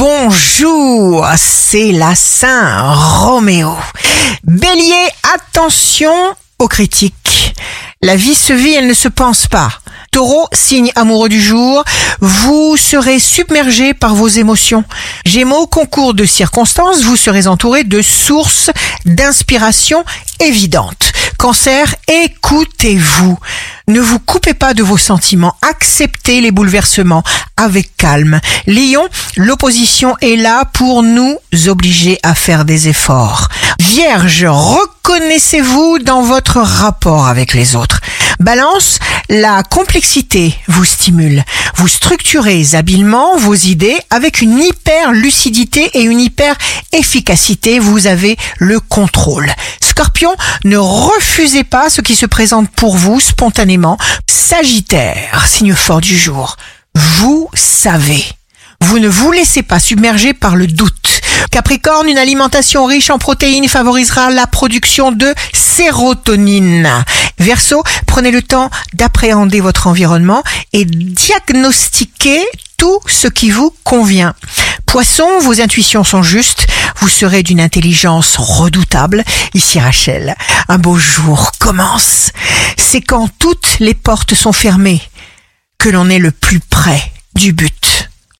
Bonjour, c'est la Saint Roméo. Bélier, attention aux critiques. La vie se vit, elle ne se pense pas. Taureau, signe amoureux du jour, vous serez submergé par vos émotions. Gémeaux, concours de circonstances, vous serez entouré de sources d'inspiration évidentes. Cancer, écoutez-vous. Ne vous coupez pas de vos sentiments. Acceptez les bouleversements avec calme. Lion, l'opposition est là pour nous obliger à faire des efforts. Vierge, reconnaissez-vous dans votre rapport avec les autres. Balance, la complexité vous stimule. Vous structurez habilement vos idées avec une hyper lucidité et une hyper efficacité. Vous avez le contrôle. Scorpion, ne refusez pas ce qui se présente pour vous spontanément. Sagittaire, signe fort du jour. Vous savez. Vous ne vous laissez pas submerger par le doute. Capricorne, une alimentation riche en protéines favorisera la production de sérotonine. Verseau, prenez le temps d'appréhender votre environnement et diagnostiquer tout ce qui vous convient. Poisson, vos intuitions sont justes, vous serez d'une intelligence redoutable. Ici Rachel, un beau jour commence. C'est quand toutes les portes sont fermées que l'on est le plus près du but.